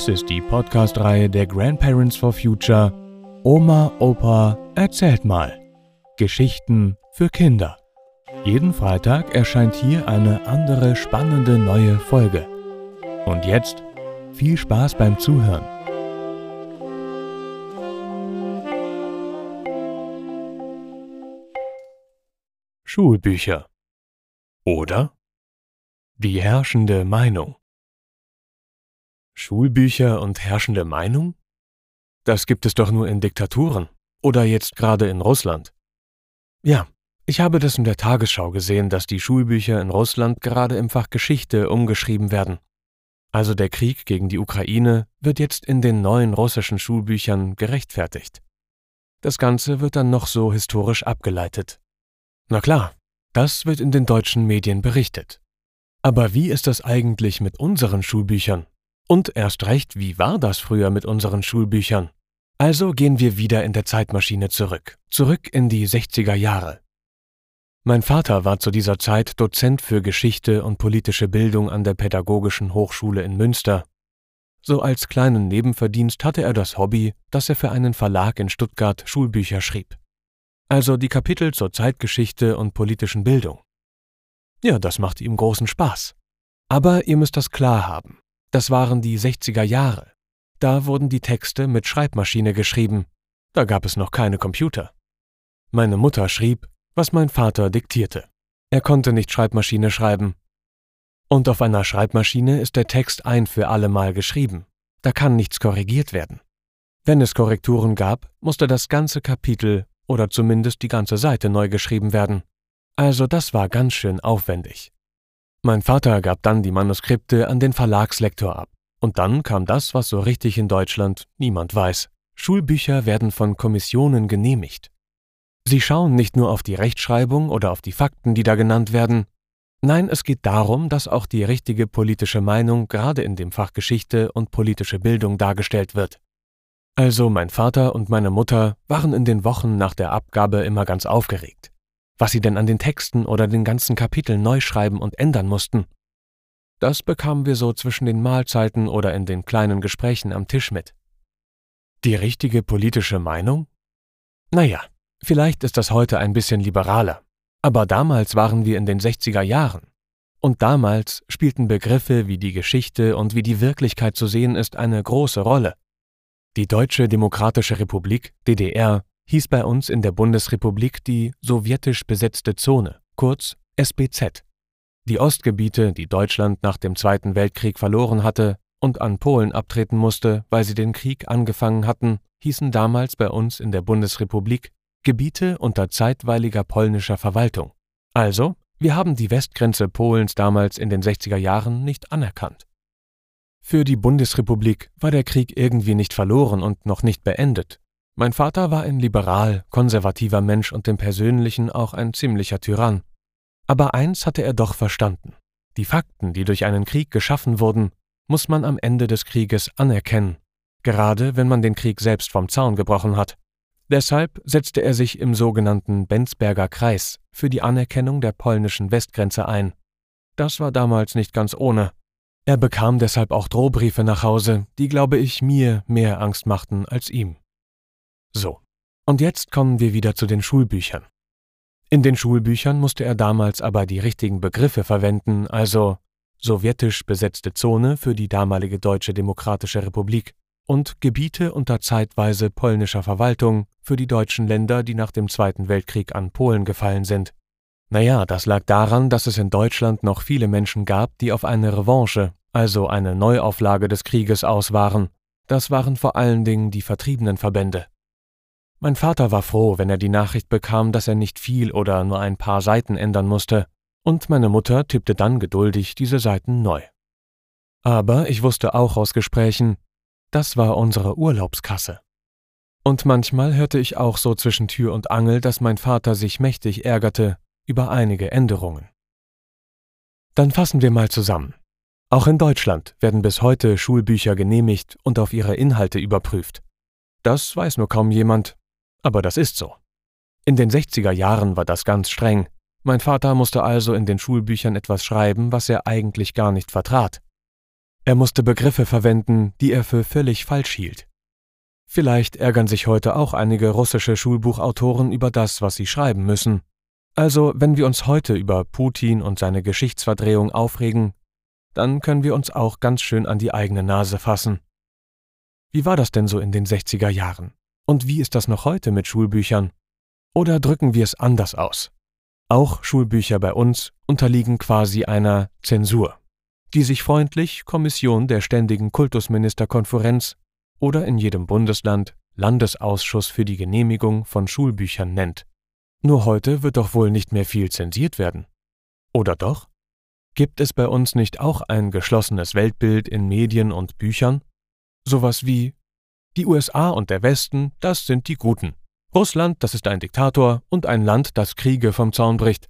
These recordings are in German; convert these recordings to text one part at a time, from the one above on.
Dies ist die Podcast-Reihe der Grandparents for Future Oma, Opa, erzählt mal. Geschichten für Kinder. Jeden Freitag erscheint hier eine andere spannende neue Folge. Und jetzt viel Spaß beim Zuhören. Schulbücher. Oder die herrschende Meinung. Schulbücher und herrschende Meinung? Das gibt es doch nur in Diktaturen oder jetzt gerade in Russland. Ja, ich habe das in der Tagesschau gesehen, dass die Schulbücher in Russland gerade im Fach Geschichte umgeschrieben werden. Also der Krieg gegen die Ukraine wird jetzt in den neuen russischen Schulbüchern gerechtfertigt. Das Ganze wird dann noch so historisch abgeleitet. Na klar, das wird in den deutschen Medien berichtet. Aber wie ist das eigentlich mit unseren Schulbüchern? Und erst recht, wie war das früher mit unseren Schulbüchern? Also gehen wir wieder in der Zeitmaschine zurück, zurück in die 60er Jahre. Mein Vater war zu dieser Zeit Dozent für Geschichte und politische Bildung an der Pädagogischen Hochschule in Münster. So als kleinen Nebenverdienst hatte er das Hobby, dass er für einen Verlag in Stuttgart Schulbücher schrieb. Also die Kapitel zur Zeitgeschichte und politischen Bildung. Ja, das machte ihm großen Spaß. Aber ihr müsst das klar haben. Das waren die 60er Jahre. Da wurden die Texte mit Schreibmaschine geschrieben. Da gab es noch keine Computer. Meine Mutter schrieb, was mein Vater diktierte. Er konnte nicht Schreibmaschine schreiben. Und auf einer Schreibmaschine ist der Text ein für allemal geschrieben. Da kann nichts korrigiert werden. Wenn es Korrekturen gab, musste das ganze Kapitel oder zumindest die ganze Seite neu geschrieben werden. Also das war ganz schön aufwendig. Mein Vater gab dann die Manuskripte an den Verlagslektor ab. Und dann kam das, was so richtig in Deutschland niemand weiß. Schulbücher werden von Kommissionen genehmigt. Sie schauen nicht nur auf die Rechtschreibung oder auf die Fakten, die da genannt werden. Nein, es geht darum, dass auch die richtige politische Meinung gerade in dem Fach Geschichte und politische Bildung dargestellt wird. Also mein Vater und meine Mutter waren in den Wochen nach der Abgabe immer ganz aufgeregt was sie denn an den Texten oder den ganzen Kapiteln neu schreiben und ändern mussten. Das bekamen wir so zwischen den Mahlzeiten oder in den kleinen Gesprächen am Tisch mit. Die richtige politische Meinung? Naja, vielleicht ist das heute ein bisschen liberaler, aber damals waren wir in den 60er Jahren. Und damals spielten Begriffe wie die Geschichte und wie die Wirklichkeit zu sehen ist eine große Rolle. Die Deutsche Demokratische Republik, DDR, hieß bei uns in der Bundesrepublik die sowjetisch besetzte Zone, kurz SBZ. Die Ostgebiete, die Deutschland nach dem Zweiten Weltkrieg verloren hatte und an Polen abtreten musste, weil sie den Krieg angefangen hatten, hießen damals bei uns in der Bundesrepublik Gebiete unter zeitweiliger polnischer Verwaltung. Also, wir haben die Westgrenze Polens damals in den 60er Jahren nicht anerkannt. Für die Bundesrepublik war der Krieg irgendwie nicht verloren und noch nicht beendet, mein Vater war ein liberal, konservativer Mensch und im Persönlichen auch ein ziemlicher Tyrann. Aber eins hatte er doch verstanden. Die Fakten, die durch einen Krieg geschaffen wurden, muss man am Ende des Krieges anerkennen, gerade wenn man den Krieg selbst vom Zaun gebrochen hat. Deshalb setzte er sich im sogenannten Benzberger Kreis für die Anerkennung der polnischen Westgrenze ein. Das war damals nicht ganz ohne. Er bekam deshalb auch Drohbriefe nach Hause, die, glaube ich, mir mehr Angst machten als ihm. So, und jetzt kommen wir wieder zu den Schulbüchern. In den Schulbüchern musste er damals aber die richtigen Begriffe verwenden, also sowjetisch besetzte Zone für die damalige Deutsche Demokratische Republik und Gebiete unter zeitweise polnischer Verwaltung für die deutschen Länder, die nach dem Zweiten Weltkrieg an Polen gefallen sind. Naja, das lag daran, dass es in Deutschland noch viele Menschen gab, die auf eine Revanche, also eine Neuauflage des Krieges aus waren. Das waren vor allen Dingen die Vertriebenenverbände. Mein Vater war froh, wenn er die Nachricht bekam, dass er nicht viel oder nur ein paar Seiten ändern musste, und meine Mutter tippte dann geduldig diese Seiten neu. Aber ich wusste auch aus Gesprächen, das war unsere Urlaubskasse. Und manchmal hörte ich auch so zwischen Tür und Angel, dass mein Vater sich mächtig ärgerte über einige Änderungen. Dann fassen wir mal zusammen. Auch in Deutschland werden bis heute Schulbücher genehmigt und auf ihre Inhalte überprüft. Das weiß nur kaum jemand, aber das ist so. In den 60er Jahren war das ganz streng. Mein Vater musste also in den Schulbüchern etwas schreiben, was er eigentlich gar nicht vertrat. Er musste Begriffe verwenden, die er für völlig falsch hielt. Vielleicht ärgern sich heute auch einige russische Schulbuchautoren über das, was sie schreiben müssen. Also, wenn wir uns heute über Putin und seine Geschichtsverdrehung aufregen, dann können wir uns auch ganz schön an die eigene Nase fassen. Wie war das denn so in den 60er Jahren? Und wie ist das noch heute mit Schulbüchern? Oder drücken wir es anders aus? Auch Schulbücher bei uns unterliegen quasi einer Zensur, die sich freundlich Kommission der Ständigen Kultusministerkonferenz oder in jedem Bundesland Landesausschuss für die Genehmigung von Schulbüchern nennt. Nur heute wird doch wohl nicht mehr viel zensiert werden. Oder doch? Gibt es bei uns nicht auch ein geschlossenes Weltbild in Medien und Büchern? Sowas wie die USA und der Westen, das sind die Guten. Russland, das ist ein Diktator und ein Land, das Kriege vom Zaun bricht.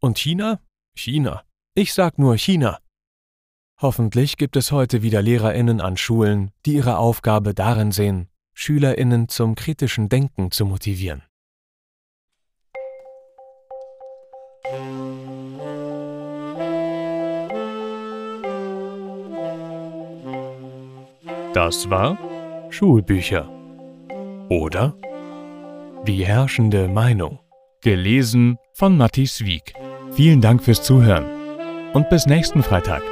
Und China? China. Ich sag nur China. Hoffentlich gibt es heute wieder Lehrerinnen an Schulen, die ihre Aufgabe darin sehen, Schülerinnen zum kritischen Denken zu motivieren. Das war Schulbücher. Oder Die herrschende Meinung. Gelesen von Matthias Wieck. Vielen Dank fürs Zuhören und bis nächsten Freitag.